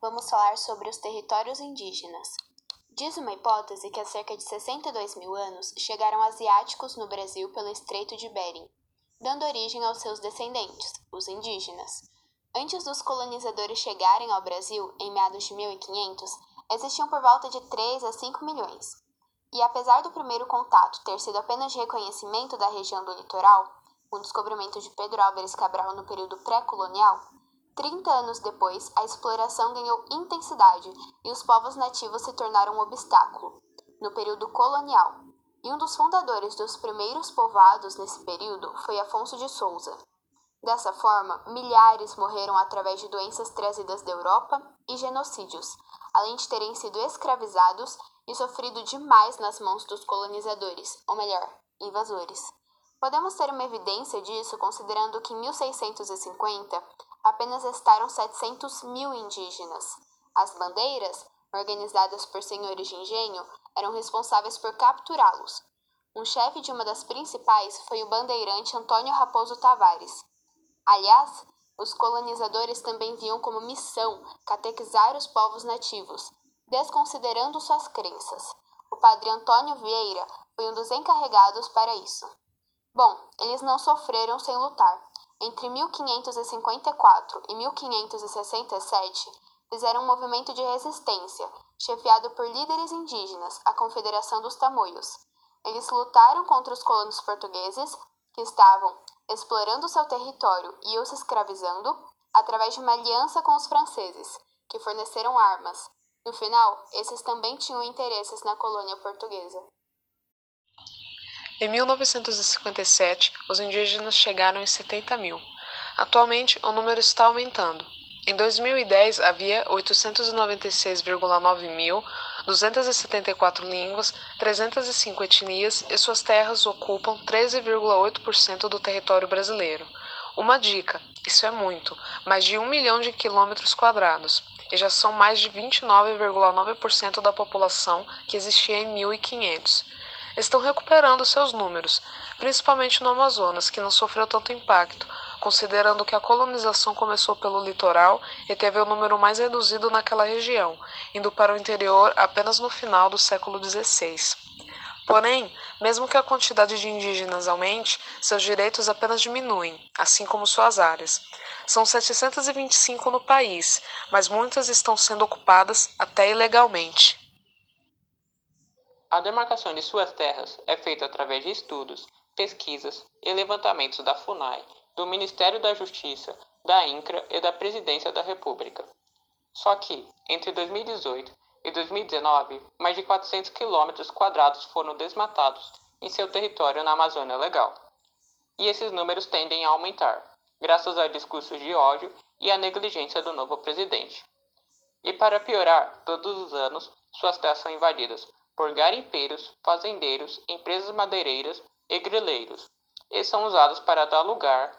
vamos falar sobre os territórios indígenas. Diz uma hipótese que há cerca de 62 mil anos chegaram asiáticos no Brasil pelo Estreito de Bering, dando origem aos seus descendentes, os indígenas. Antes dos colonizadores chegarem ao Brasil, em meados de 1500, existiam por volta de 3 a 5 milhões. E apesar do primeiro contato ter sido apenas de reconhecimento da região do litoral, o descobrimento de Pedro Álvares Cabral no período pré-colonial, 30 anos depois, a exploração ganhou intensidade e os povos nativos se tornaram um obstáculo. No período colonial, e um dos fundadores dos primeiros povoados nesse período foi Afonso de Souza. Dessa forma, milhares morreram através de doenças trazidas da Europa e genocídios, além de terem sido escravizados e sofrido demais nas mãos dos colonizadores, ou melhor, invasores. Podemos ter uma evidência disso considerando que em 1650 apenas estaram 700 mil indígenas. As bandeiras, organizadas por senhores de engenho, eram responsáveis por capturá-los. Um chefe de uma das principais foi o bandeirante Antônio Raposo Tavares. Aliás, os colonizadores também viam como missão catequizar os povos nativos, desconsiderando suas crenças. O padre Antônio Vieira foi um dos encarregados para isso. Bom, eles não sofreram sem lutar. Entre 1554 e 1567, fizeram um movimento de resistência, chefiado por líderes indígenas, a Confederação dos Tamoios. Eles lutaram contra os colonos portugueses, que estavam explorando seu território e os escravizando, através de uma aliança com os franceses, que forneceram armas. No final, esses também tinham interesses na colônia portuguesa. Em 1957, os indígenas chegaram em 70 mil. Atualmente, o número está aumentando. Em 2010, havia 896,9 mil, 274 línguas, 305 etnias e suas terras ocupam 13,8% do território brasileiro. Uma dica: isso é muito, mais de um milhão de quilômetros quadrados, e já são mais de 29,9% da população que existia em 1500 estão recuperando seus números, principalmente no Amazonas, que não sofreu tanto impacto, considerando que a colonização começou pelo litoral e teve o número mais reduzido naquela região, indo para o interior apenas no final do século XVI. Porém, mesmo que a quantidade de indígenas aumente, seus direitos apenas diminuem, assim como suas áreas. São 725 no país, mas muitas estão sendo ocupadas até ilegalmente. A demarcação de suas terras é feita através de estudos, pesquisas e levantamentos da FUNAI, do Ministério da Justiça, da INCRA e da Presidência da República. Só que, entre 2018 e 2019, mais de 400 quilômetros quadrados foram desmatados em seu território na Amazônia Legal. E esses números tendem a aumentar, graças a discursos de ódio e à negligência do novo presidente. E para piorar, todos os anos, suas terras são invadidas por garimpeiros, fazendeiros, empresas madeireiras e grileiros, e são usados para dar lugar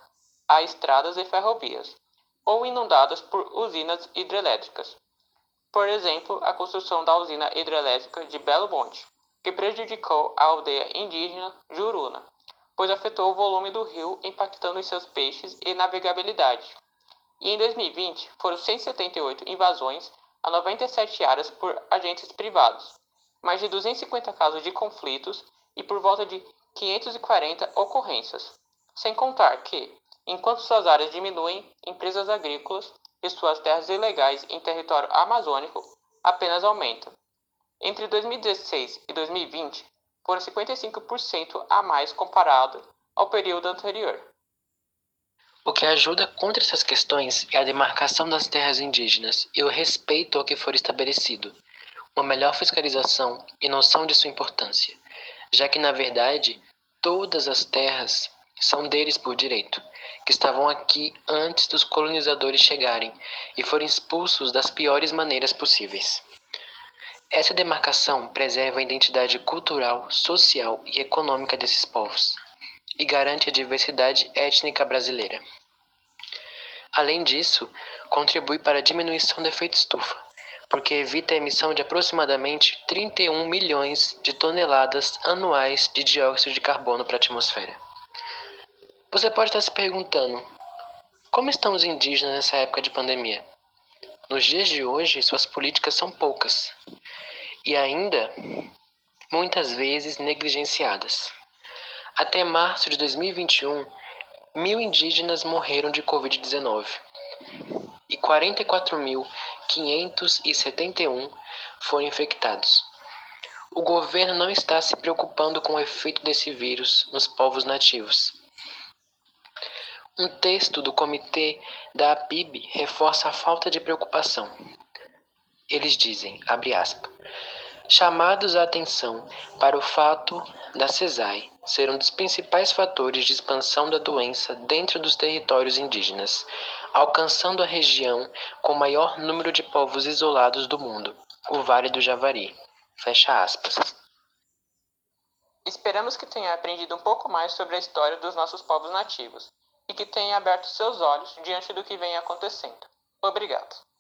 a estradas e ferrovias, ou inundadas por usinas hidrelétricas. Por exemplo, a construção da usina hidrelétrica de Belo Monte, que prejudicou a aldeia indígena Juruna, pois afetou o volume do rio, impactando em seus peixes e navegabilidade. E em 2020 foram 178 invasões a 97 áreas por agentes privados, mais de 250 casos de conflitos e por volta de 540 ocorrências. Sem contar que, enquanto suas áreas diminuem, empresas agrícolas e suas terras ilegais em território amazônico apenas aumentam. Entre 2016 e 2020, foram 55% a mais comparado ao período anterior. O que ajuda contra essas questões é a demarcação das terras indígenas e o respeito ao que for estabelecido uma melhor fiscalização e noção de sua importância, já que, na verdade, todas as terras são deles por direito, que estavam aqui antes dos colonizadores chegarem e foram expulsos das piores maneiras possíveis. Essa demarcação preserva a identidade cultural, social e econômica desses povos e garante a diversidade étnica brasileira. Além disso, contribui para a diminuição do efeito estufa, porque evita a emissão de aproximadamente 31 milhões de toneladas anuais de dióxido de carbono para a atmosfera. Você pode estar se perguntando: como estão os indígenas nessa época de pandemia? Nos dias de hoje, suas políticas são poucas e ainda muitas vezes negligenciadas. Até março de 2021, mil indígenas morreram de Covid-19 e 44.571 foram infectados. O governo não está se preocupando com o efeito desse vírus nos povos nativos. Um texto do comitê da APIB reforça a falta de preocupação. Eles dizem, abre aspas, chamados a atenção para o fato da CESAI ser um dos principais fatores de expansão da doença dentro dos territórios indígenas, alcançando a região com o maior número de povos isolados do mundo, o Vale do Javari. Fecha aspas. Esperamos que tenha aprendido um pouco mais sobre a história dos nossos povos nativos e que tenha aberto seus olhos diante do que vem acontecendo. Obrigado.